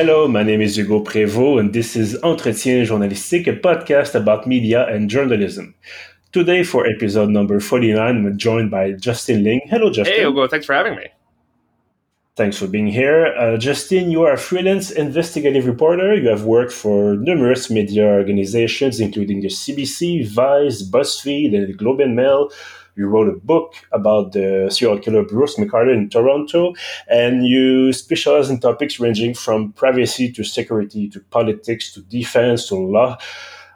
Hello, my name is Hugo Prévost, and this is Entretien Journalistique, a podcast about media and journalism. Today, for episode number 49, I'm joined by Justin Ling. Hello, Justin. Hey, Hugo. Thanks for having me. Thanks for being here. Uh, Justin, you are a freelance investigative reporter. You have worked for numerous media organizations, including the CBC, Vice, BuzzFeed, and the Globe and Mail. You wrote a book about the serial killer Bruce McArthur in Toronto, and you specialize in topics ranging from privacy to security to politics to defense to law.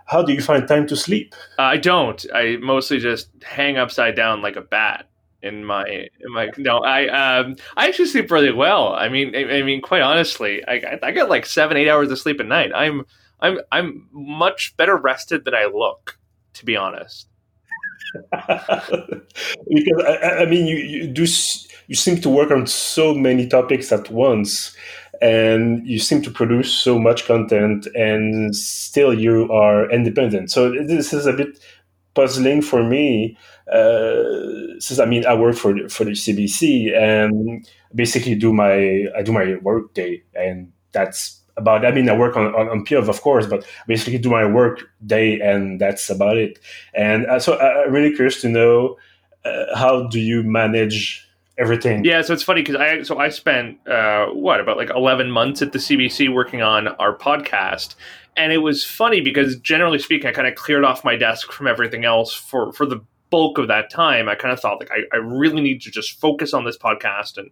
How do you find time to sleep? Uh, I don't. I mostly just hang upside down like a bat in my in my no i um i actually sleep really well i mean i, I mean quite honestly I, I get like seven eight hours of sleep a night i'm i'm i'm much better rested than i look to be honest because I, I, mean, you, you do you seem to work on so many topics at once, and you seem to produce so much content, and still you are independent. So this is a bit puzzling for me. Uh, since I mean, I work for for the CBC and basically do my I do my work day, and that's about. I mean, I work on, on, on Pieuvre, of course, but basically do my work day, and that's about it. And uh, so uh, I'm really curious to know uh, how do you manage everything? Yeah, so it's funny because I so I spent uh, what about like 11 months at the CBC working on our podcast. And it was funny because generally speaking, I kind of cleared off my desk from everything else for, for the bulk of that time. I kind of thought like I, I really need to just focus on this podcast and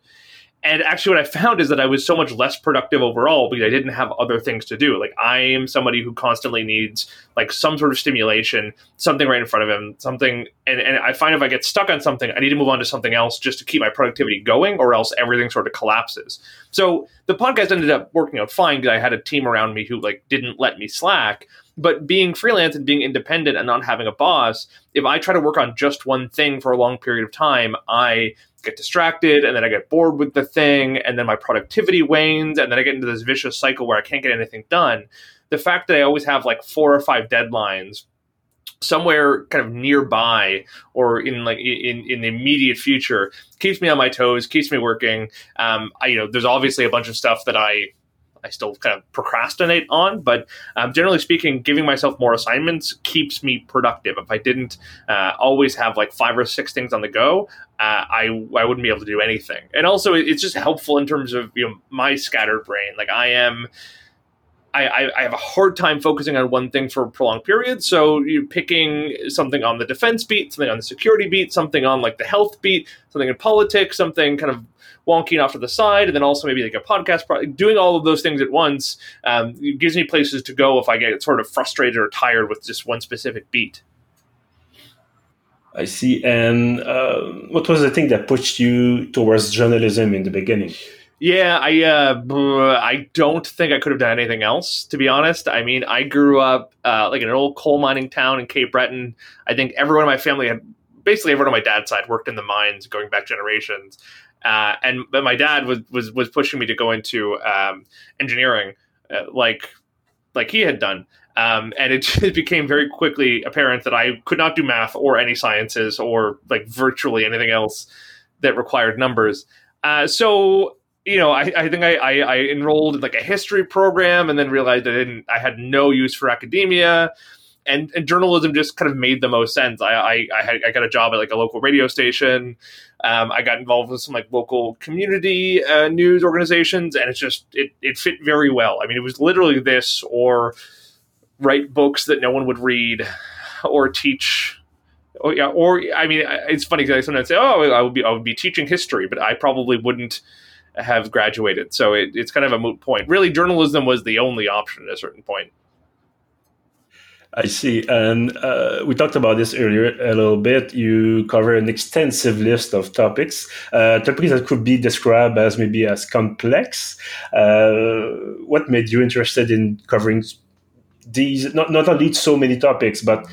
and actually, what I found is that I was so much less productive overall because I didn't have other things to do. Like I am somebody who constantly needs like some sort of stimulation, something right in front of him, something. And, and I find if I get stuck on something, I need to move on to something else just to keep my productivity going, or else everything sort of collapses. So the podcast ended up working out fine because I had a team around me who like didn't let me slack. But being freelance and being independent and not having a boss, if I try to work on just one thing for a long period of time, I get distracted and then I get bored with the thing and then my productivity wanes and then I get into this vicious cycle where I can't get anything done. The fact that I always have like four or five deadlines somewhere kind of nearby or in like in, in the immediate future keeps me on my toes keeps me working um, I, you know there's obviously a bunch of stuff that i I still kind of procrastinate on. But um, generally speaking, giving myself more assignments keeps me productive. If I didn't uh, always have like five or six things on the go, uh, I I wouldn't be able to do anything. And also, it's just helpful in terms of you know my scattered brain. Like I am. I, I, have a hard time focusing on one thing for a prolonged period. So you're picking something on the defense beat, something on the security beat, something on like the health beat, something in politics, something kind of wonky off to the side, and then also maybe like a podcast. Doing all of those things at once um, gives me places to go if I get sort of frustrated or tired with just one specific beat. I see. And uh, what was the thing that pushed you towards journalism in the beginning? Yeah, I uh, I don't think I could have done anything else. To be honest, I mean, I grew up uh, like in an old coal mining town in Cape Breton. I think everyone in my family had basically everyone on my dad's side worked in the mines going back generations. Uh, and but my dad was was was pushing me to go into um, engineering, uh, like like he had done. Um, and it, became very quickly apparent that I could not do math or any sciences or like virtually anything else that required numbers. Uh, so you know, I, I think I, I, I, enrolled in like a history program and then realized I didn't. I had no use for academia and, and journalism just kind of made the most sense. I I, I, had, I got a job at like a local radio station. Um, I got involved with some like local community uh, news organizations, and it's just it it fit very well. I mean, it was literally this or write books that no one would read, or teach. Or, yeah, or I mean, it's funny because I sometimes say, "Oh, I would be I would be teaching history," but I probably wouldn't have graduated. So it, it's kind of a moot point. Really, journalism was the only option at a certain point. I see. And uh, we talked about this earlier a little bit. You cover an extensive list of topics, uh, topics that could be described as maybe as complex. Uh, what made you interested in covering these, not, not only so many topics, but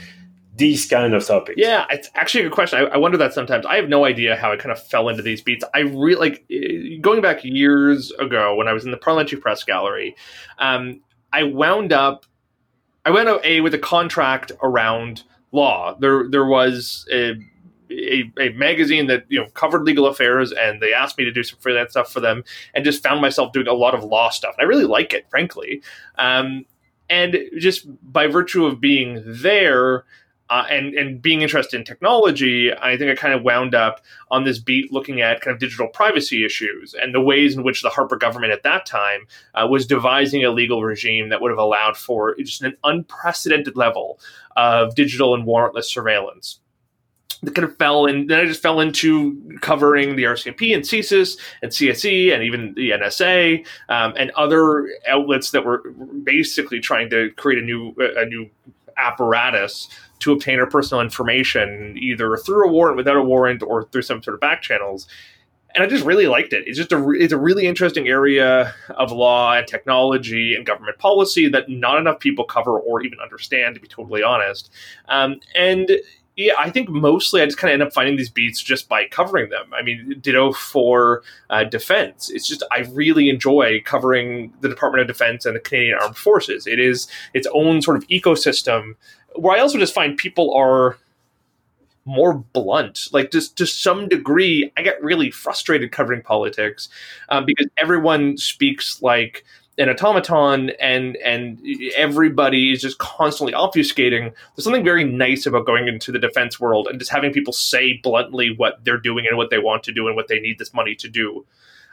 these kind of topics? Yeah, it's actually a good question. I, I, wonder that sometimes. I have no idea how I kind of fell into these beats. I really like eh, going back years ago when I was in the Parliamentary Press Gallery. Um, I wound up I went a with a contract around law. There there was a a, a, magazine that you know covered legal affairs, and they asked me to do some freelance stuff for them, and just found myself doing a lot of law stuff. And I really like it, frankly. Um, and just by virtue of being there, uh, and and being interested in technology, I think I kind of wound up on this beat looking at kind of digital privacy issues and the ways in which the Harper government at that time uh, was devising a legal regime that would have allowed for just an unprecedented level of digital and warrantless surveillance. That kind of fell in. Then I just fell into covering the RCMP and CSIS and CSE and even the NSA um, and other outlets that were basically trying to create a new a new apparatus to obtain our personal information either through a warrant, without a warrant, or through some sort of back channels. And I just really liked it. It's just a it's a really interesting area of law and technology and government policy that not enough people cover or even understand, to be totally honest. Um, and yeah, I think mostly I just kind of end up finding these beats just by covering them. I mean, ditto for uh, defense. It's just I really enjoy covering the Department of Defense and the Canadian Armed Forces. It is its own sort of ecosystem where I also just find people are more blunt. Like just to some degree, I get really frustrated covering politics um, because everyone speaks like an automaton and and everybody is just constantly obfuscating there's something very nice about going into the defense world and just having people say bluntly what they're doing and what they want to do and what they need this money to do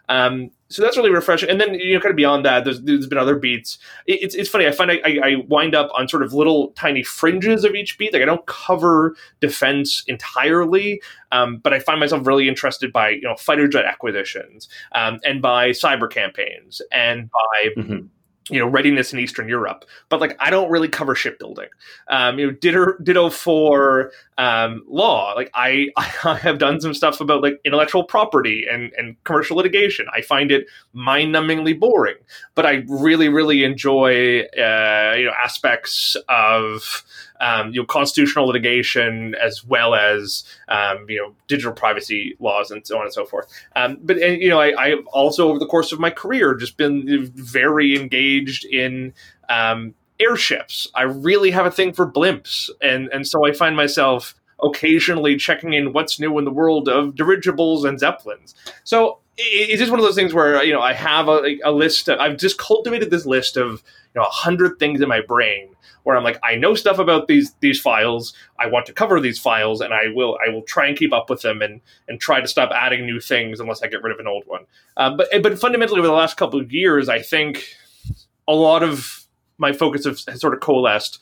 um, so that's really refreshing. And then you know, kind of beyond that, there's, there's been other beats. It, it's it's funny. I find I, I, wind up on sort of little tiny fringes of each beat. Like I don't cover defense entirely, um, but I find myself really interested by you know fighter jet acquisitions um, and by cyber campaigns and by. Mm-hmm you know readiness in Eastern Europe, but like I don't really cover shipbuilding. Um, you know, ditto, ditto for um, law. Like I, I have done some stuff about like intellectual property and and commercial litigation. I find it mind-numbingly boring, but I really really enjoy uh, you know aspects of um, you know constitutional litigation as well as um, you know digital privacy laws and so on and so forth. Um, but and, you know I, I have also over the course of my career just been very engaged in um, airships. I really have a thing for blimps, and and so I find myself occasionally checking in what's new in the world of dirigibles and zeppelins. So it's just one of those things where you know I have a, a list. Of, I've just cultivated this list of you know a hundred things in my brain where I'm like, I know stuff about these these files. I want to cover these files, and I will I will try and keep up with them and and try to stop adding new things unless I get rid of an old one. Uh, but but fundamentally, over the last couple of years, I think a lot of my focus has, has sort of coalesced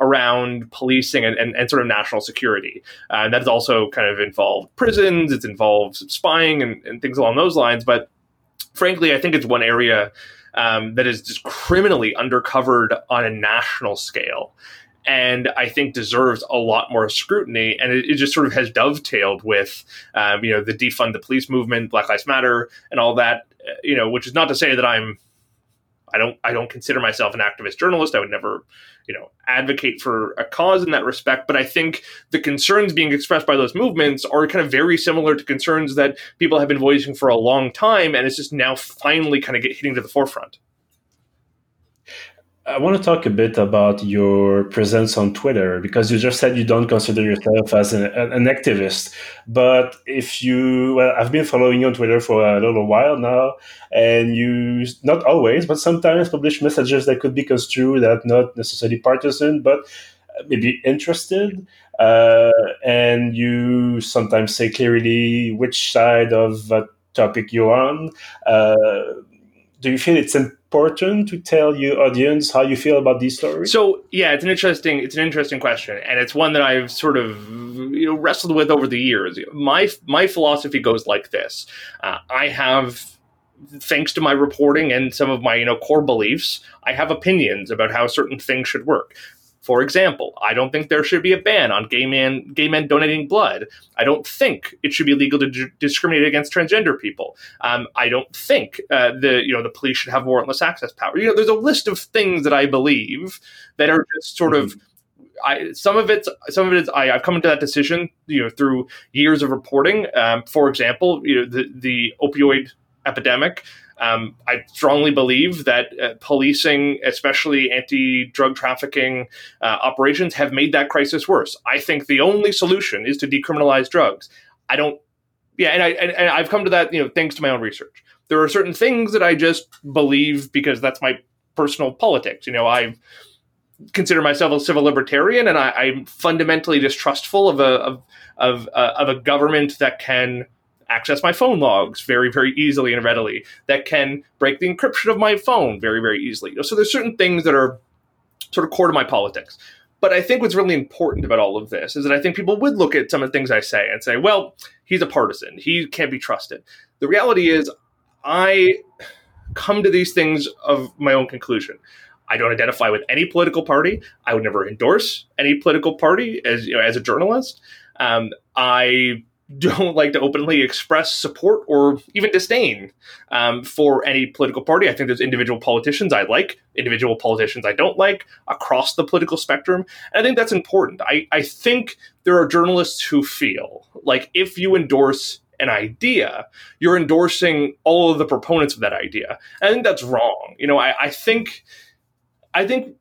around policing and, and, and, sort of national security. Uh, that has also kind of involved prisons, it's involved spying and, and, things along those lines. But frankly, I think it's one area um, that is just criminally undercovered on a national scale. And I think deserves a lot more scrutiny, and it, it just sort of has dovetailed with, um, you know, the defund the police movement, Black Lives Matter, and all that. You know, which is not to say that I'm I don't I don't consider myself an activist journalist. I would never, you know, advocate for a cause in that respect. But I think the concerns being expressed by those movements are kind of very similar to concerns that people have been voicing for a long time, and it's just now finally kind of get hitting to the forefront. I want to talk a bit about your presence on Twitter because you just said you don't consider yourself as an, an, activist. But if you, well, I've been following you on Twitter for a little while now, and you, not always, but sometimes publish messages that could be construed that not necessarily partisan, but maybe interested. Uh, and you sometimes say clearly which side of a topic you're on. Uh, do you feel it's important to tell your audience how you feel about these stories? So yeah, it's an interesting it's an interesting question, and it's one that I've sort of you know wrestled with over the years. My my philosophy goes like this: uh, I have thanks to my reporting and some of my you know core beliefs i have opinions about how certain things should work for example, I don't think there should be a ban on gay men gay men donating blood. I don't think it should be legal to d- discriminate against transgender people. Um, I don't think uh, the you know the police should have warrantless access power. You know, there's a list of things that I believe that are just sort mm-hmm. of I, some of it, some of it is I, have come to that decision, you know, through years of reporting. Um, for example, you know, the the opioid epidemic. Um, I strongly believe that uh, policing, especially anti drug trafficking uh, operations, have made that crisis worse. I think the only solution is to decriminalize drugs. I don't, yeah, and, I, and, and I've come to that, you know, thanks to my own research. There are certain things that I just believe because that's my personal politics. You know, I consider myself a civil libertarian, and I, am fundamentally distrustful of a of of, uh, of a government that can access my phone logs very, very easily and readily, that can break the encryption of my phone very, very easily. So there's certain things that are sort of core to my politics. But I think what's really important about all of this is that I think people would look at some of the things I say and say, well, he's a partisan. He can't be trusted. The reality is, I come to these things of my own conclusion. I don't identify with any political party. I would never endorse any political party as you know, as a journalist. Um, I don't like to openly express support or even disdain um, for any political party. I think there's individual politicians I like, individual politicians I don't like across the political spectrum. And I think that's important. I, I think there are journalists who feel like if you endorse an idea, you're endorsing all of the proponents of that idea. And I think that's wrong. You know, I, I think I think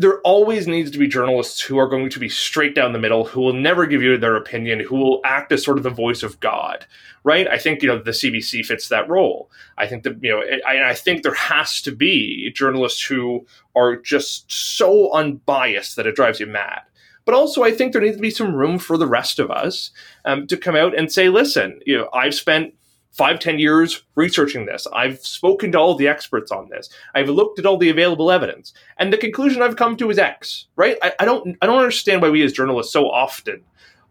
there always needs to be journalists who are going to be straight down the middle, who will never give you their opinion, who will act as sort of the voice of God, right? I think you know the CBC fits that role. I think that you know, I, I think there has to be journalists who are just so unbiased that it drives you mad. But also, I think there needs to be some room for the rest of us um, to come out and say, "Listen, you know, I've spent five, ten years researching this. I've spoken to all the experts on this. I've looked at all the available evidence. And the conclusion I've come to is X, right? I, I don't I don't understand why we as journalists so often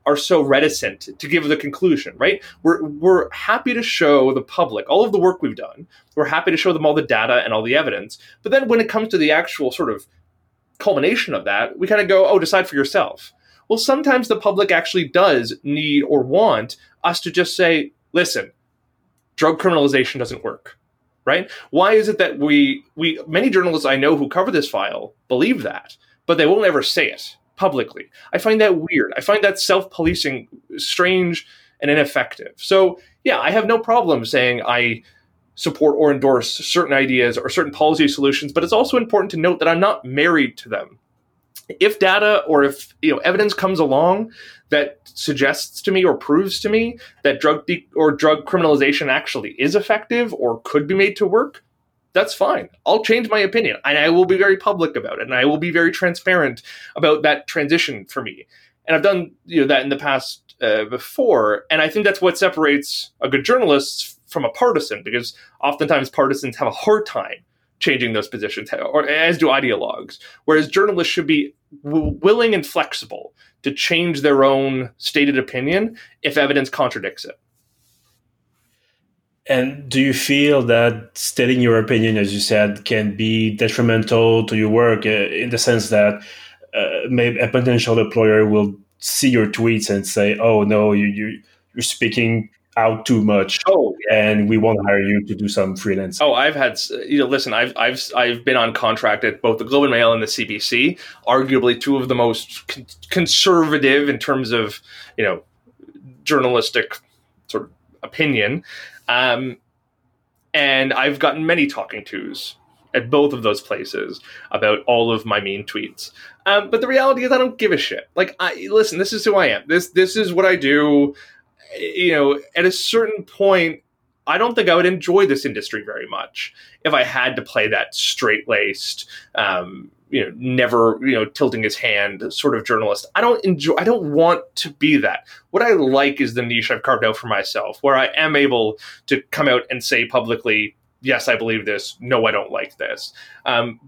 are so reticent to give the conclusion, right? We're, we're happy to show the public all of the work we've done. We're happy to show them all the data and all the evidence. But then when it comes to the actual sort of culmination of that, we kind of go, oh, decide for yourself. Well, sometimes the public actually does need or want us to just say, listen, drug criminalization doesn't work right? Why is it that we we many journalists i know who cover this file believe that but they won't ever say it publicly. I find that weird. I find that self-policing strange and ineffective. So yeah i have no problem saying i support or endorse certain ideas or certain policy solutions but it's also important to note that i'm not married to them if data or if you know evidence comes along that suggests to me or proves to me that drug de- or drug criminalization actually is effective or could be made to work that's fine. I'll change my opinion and i will be very public about it and i will be very transparent about that transition for me. And i've done you know that in the past uh, before and i think that's what separates a good journalist from a partisan because oftentimes partisans have a hard time changing those positions, or as do ideologues. Whereas journalists should be w- willing and flexible to change their own stated opinion if evidence contradicts it. And do you feel that stating your opinion, as you said, can be detrimental to your work uh, in the sense that uh, maybe a potential employer will see your tweets and say, "Oh no, you, you you're speaking out too much. Oh, yeah. and we won't hire you to do some freelance. Oh, I've had you know. Listen, I've I've I've been on contract at both the Globe and Mail and the CBC, arguably two of the most con- conservative in terms of you know journalistic sort of opinion. Um, and I've gotten many talking tos at both of those places about all of my mean tweets. Um, but the reality is, I don't give a shit. Like, I listen. This is who I am. This this is what I do you know, at a certain point, I don't think I would enjoy this industry very much if I had to play that straight laced, um, you know, never, you know, tilting his hand sort of journalist. I don't enjoy, I don't want to be that. What I like is the niche I've carved out for myself, where I am able to come out and say publicly, yes, I believe this. No, I don't like this. Um,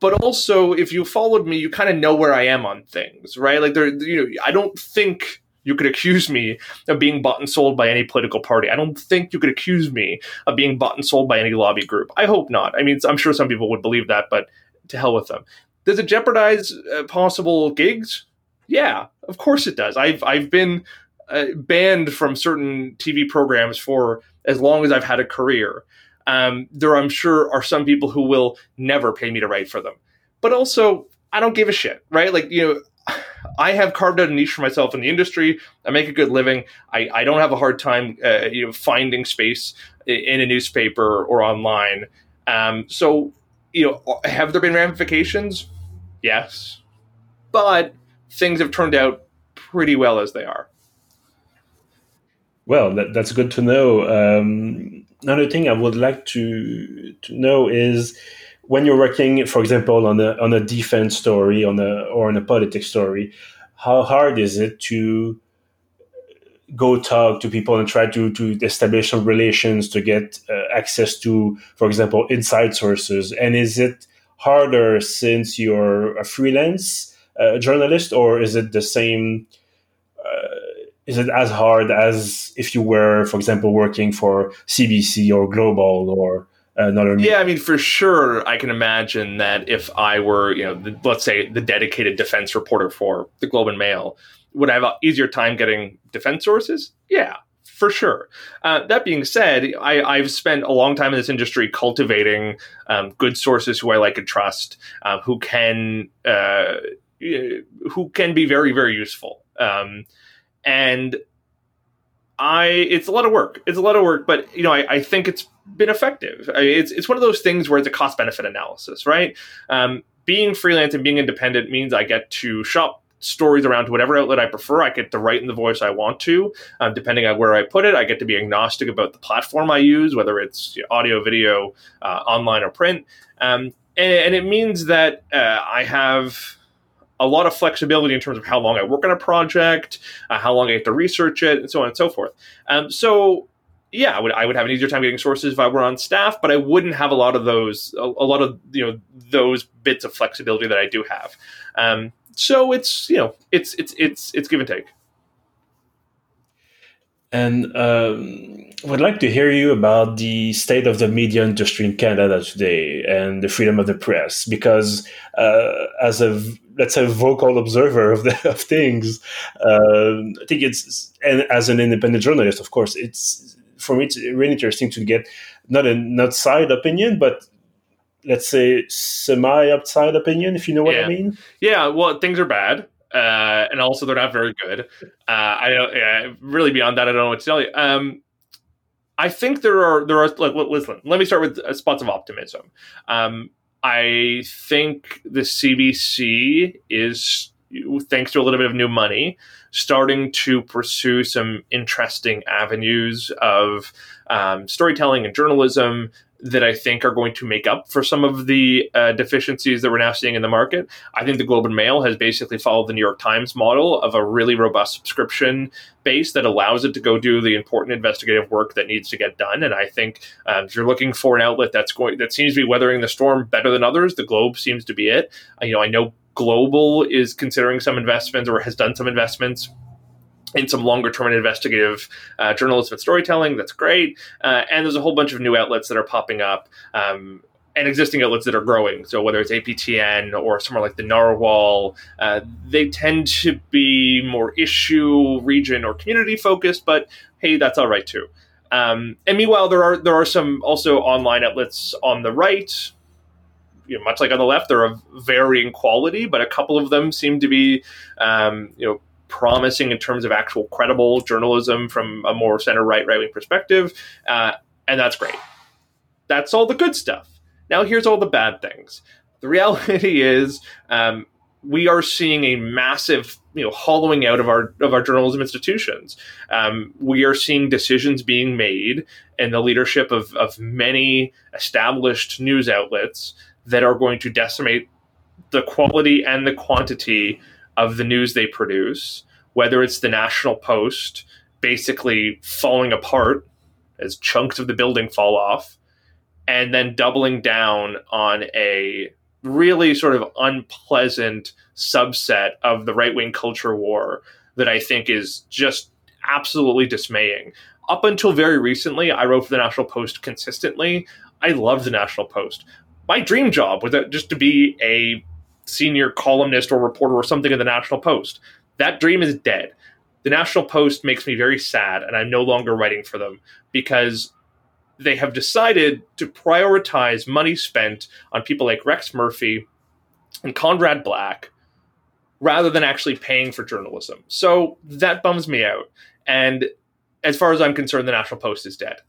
but also, if you followed me, you kind of know where I am on things, right? Like there, you know, I don't think you could accuse me of being bought and sold by any political party. I don't think you could accuse me of being bought and sold by any lobby group. I hope not. I mean, I'm sure some people would believe that, but to hell with them. Does it jeopardize uh, possible gigs? Yeah, of course it does. I've I've been uh, banned from certain TV programs for as long as I've had a career. Um, there, I'm sure, are some people who will never pay me to write for them. But also, I don't give a shit, right? Like you know I have carved out a niche for myself in the industry. I make a good living. I, I don't have a hard time, uh, you know, finding space in a newspaper or online. Um, so, you know, have there been ramifications? Yes, but things have turned out pretty well as they are. Well, that, that's good to know. Um, another thing I would like to to know is when you're working, for example, on a on a defense story, on a or on a politics story, how hard is it to go talk to people and try to to establish some relations to get uh, access to, for example, inside sources? And is it harder since you're a freelance uh, journalist, or is it the same? Uh, is it as hard as if you were, for example, working for CBC or Global or Yeah, I mean, for sure, I can imagine that if I were, you know, the, let's say the dedicated defense reporter for the Globe and Mail, would I have an easier time getting defense sources? Yeah, for sure. Uh, that being said, I, have spent a long time in this industry cultivating um, good sources who I like and trust, uh, who can uh, who can be very very useful. Um, and I it's a lot of work. It's a lot of work, but you know, I, I think it's been effective. I it's it's one of those things where it's a cost benefit analysis, right? Um, being freelance and being independent means I get to shop stories around to whatever outlet I prefer. I get to write in the voice I want to, um, depending on where I put it. I get to be agnostic about the platform I use, whether it's audio, video, uh, online, or print. Um, and, and, it means that uh, I have a lot of flexibility in terms of how long I work on a project, uh, how long I have to research it, and so on and so forth. Um, so yeah, I would I would have an easier time getting sources if I were on staff, but I wouldn't have a lot of those a, a lot of you know those bits of flexibility that I do have. Um, so it's you know it's it's it's it's give and take. And um, would like to hear you about the state of the media industry in Canada today and the freedom of the press, because uh, as a let's say vocal observer of the of things, uh, I think it's and as an independent journalist, of course, it's for me it's really interesting to get not a not side opinion, but let's say semi upside opinion, if you know what yeah. I mean. Yeah, well, things are bad uh, and also they're not very good. Uh, I don't yeah, really beyond that. I don't know what to tell you. Um, I think there are there are like listen. Let me start with uh, spots of optimism. Um, I think the CBC is thanks to a little bit of new money starting to pursue some interesting avenues of um, storytelling and journalism that I think are going to make up for some of the uh, deficiencies that we're now seeing in the market. I think the Globe and Mail has basically followed the New York Times model of a really robust subscription base that allows it to go do the important investigative work that needs to get done. And I think um, if you're looking for an outlet that's going that seems to be weathering the storm better than others, the Globe seems to be it. Uh, you know, I know Global is considering some investments or has done some investments in some longer term investigative uh, journalism and storytelling. That's great. Uh, and there's a whole bunch of new outlets that are popping up. Um, and existing outlets that are growing. So whether it's APTN or somewhere like the Narwhal, uh, they tend to be more issue, region, or community focused. But hey, that's all right too. Um, and meanwhile, there are there are some also online outlets on the right. You know, much like on the left, they're of varying quality, but a couple of them seem to be, um, you know, promising in terms of actual credible journalism from a more center right right wing perspective, uh, and that's great. That's all the good stuff. Now here's all the bad things. The reality is. Um, we are seeing a massive, you know, hollowing out of our of our journalism institutions. Um, we are seeing decisions being made in the leadership of, of many established news outlets that are going to decimate the quality and the quantity of the news they produce, whether it's the National Post basically falling apart as chunks of the building fall off, and then doubling down on a really sort of unpleasant subset of the right wing culture war that I think is just absolutely dismaying. Up until very recently, I wrote for the National Post consistently. I loved the National Post. My dream job was just to be a senior columnist or reporter or something in the National Post. That dream is dead. The National Post makes me very sad, and I'm no longer writing for them because they have decided to prioritize money spent on people like Rex Murphy and Conrad Black rather than actually paying for journalism. So that bums me out. And as far as I'm concerned, the National Post is dead.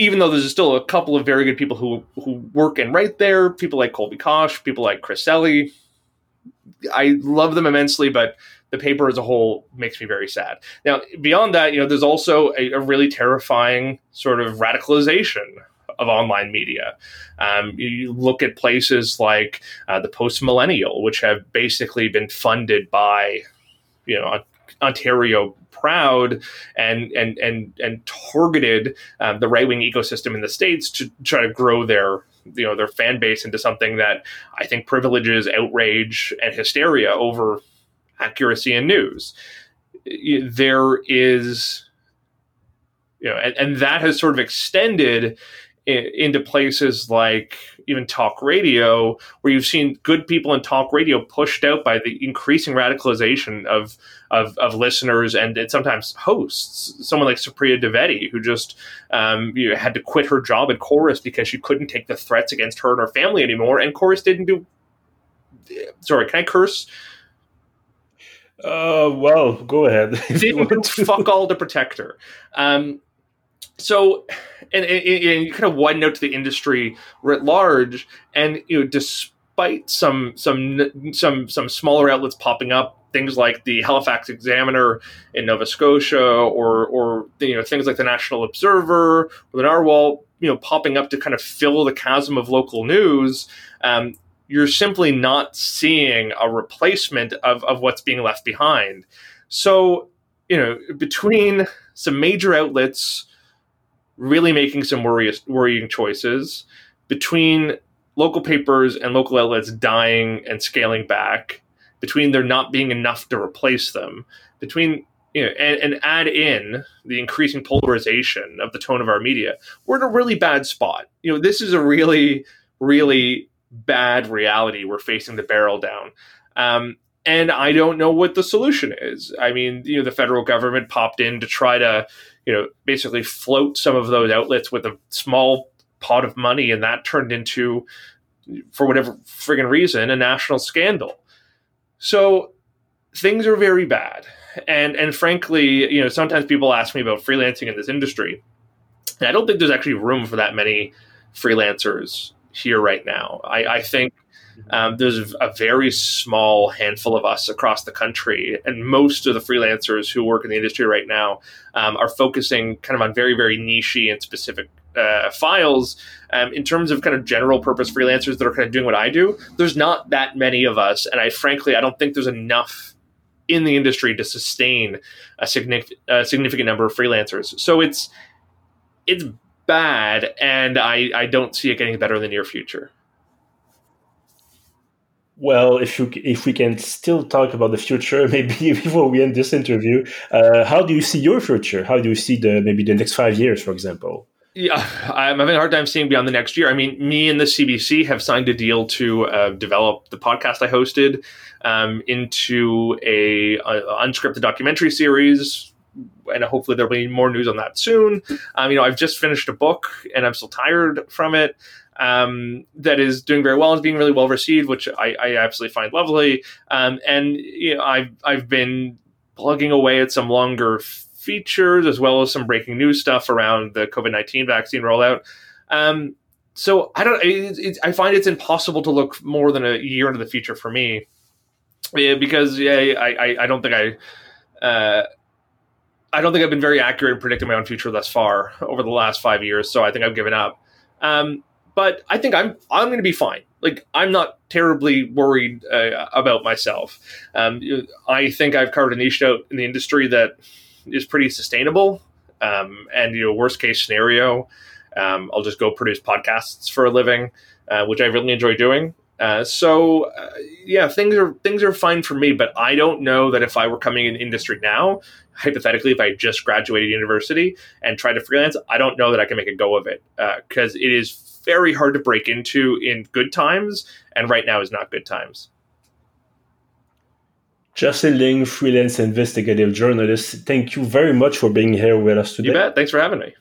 Even though there's still a couple of very good people who who work and write there, people like Colby Kosh, people like Chris Selley. I love them immensely, but the paper as a whole makes me very sad. Now, beyond that, you know, there's also a, a really terrifying sort of radicalization of online media. Um, you look at places like uh, the Post Millennial, which have basically been funded by, you know, Ontario proud and and and and targeted um, the right wing ecosystem in the states to try to grow their you know their fan base into something that I think privileges outrage and hysteria over accuracy in news. There is, you know, and, and that has sort of extended into places like even talk radio, where you've seen good people in talk radio pushed out by the increasing radicalization of of, of listeners and, and, sometimes hosts. Someone like Supriya Dwivedi, who just um, you know, had to quit her job at Corus because she couldn't take the threats against her and her family anymore, and Corus didn't do. Sorry, can I curse? Uh, well, go ahead. Didn't fuck all to protect her. Um, so and, and, and, you kind of widen out to the industry writ large and you know despite some some some some smaller outlets popping up things like the Halifax Examiner in Nova Scotia or or you know things like the National Observer or the Narwhal you know popping up to kind of fill the chasm of local news um, you're simply not seeing a replacement of, of what's being left behind. So you know between some major outlets really making some worry- worrying choices between local papers and local outlets dying and scaling back, between there not being enough to replace them, between you know, and, and add in the increasing polarization of the tone of our media, we're in a really bad spot. You know, this is a really, really bad reality we're facing the barrel down. Um, and I don't know what the solution is. I mean, you know, the federal government popped in to try to you know, basically float some of those outlets with a small pot of money, and that turned into, for whatever friggin' reason, a national scandal. So things are very bad, and and frankly, you know, sometimes people ask me about freelancing in this industry, and I don't think there's actually room for that many freelancers here right now. I, I think um, there's a very small handful of us across the country, and most of the freelancers who work in the industry right now um, are focusing kind of on very, very nichey and specific uh, files. Um, in terms of kind of general purpose freelancers that are kind of doing what I do, there's not that many of us, and I frankly I don't think there's enough in the industry to sustain a a significant number of freelancers. So it's it's bad, and I, I don't see it getting better in the near future. Well, if you if we can still talk about the future, maybe before we end this interview, uh, how do you see your future? How do you see the maybe the next five years, for example? Yeah, I'm having a hard time seeing beyond the next year. I mean, me and the CBC have signed a deal to uh, develop the podcast I hosted um, into a, a, unscripted documentary series, and hopefully there'll be more news on that soon. Um, you know, I've just finished a book, and I'm still tired from it um, that is doing very well and being really well received, which I, I absolutely find lovely. Um, and you know, I've I've been plugging away at some longer features as well as some breaking news stuff around the COVID nineteen vaccine rollout. Um, so I don't. It, it, I find it's impossible to look more than a year into the future for me, yeah, because yeah, I, I, I don't think I. Uh, I don't think I've been very accurate in predicting my own future thus far over the last five years. So I think I've given up. Um, but I think I'm I'm going to be fine. Like I'm not terribly worried uh, about myself. Um, I think I've carved a niche out in the industry that is pretty sustainable. Um, and you know, worst case scenario, um, I'll just go produce podcasts for a living, uh, which I really enjoy doing. Uh, so uh, yeah, things are things are fine for me, but I don't know that if I were coming in industry now, hypothetically, if I just graduated university and tried to freelance, I don't know that I can make a go of it because uh, it is very hard to break into in good times, and right now is not good times. Justin Ling, freelance investigative journalist, thank you very much for being here with us today. You bet. Thanks for having me.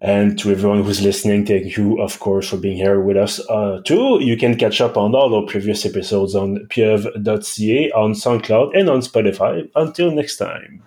And to everyone who's listening, thank you, of course, for being here with us uh, too. You can catch up on all our previous episodes on pieuvre.ca, on SoundCloud, and on Spotify. Until next time.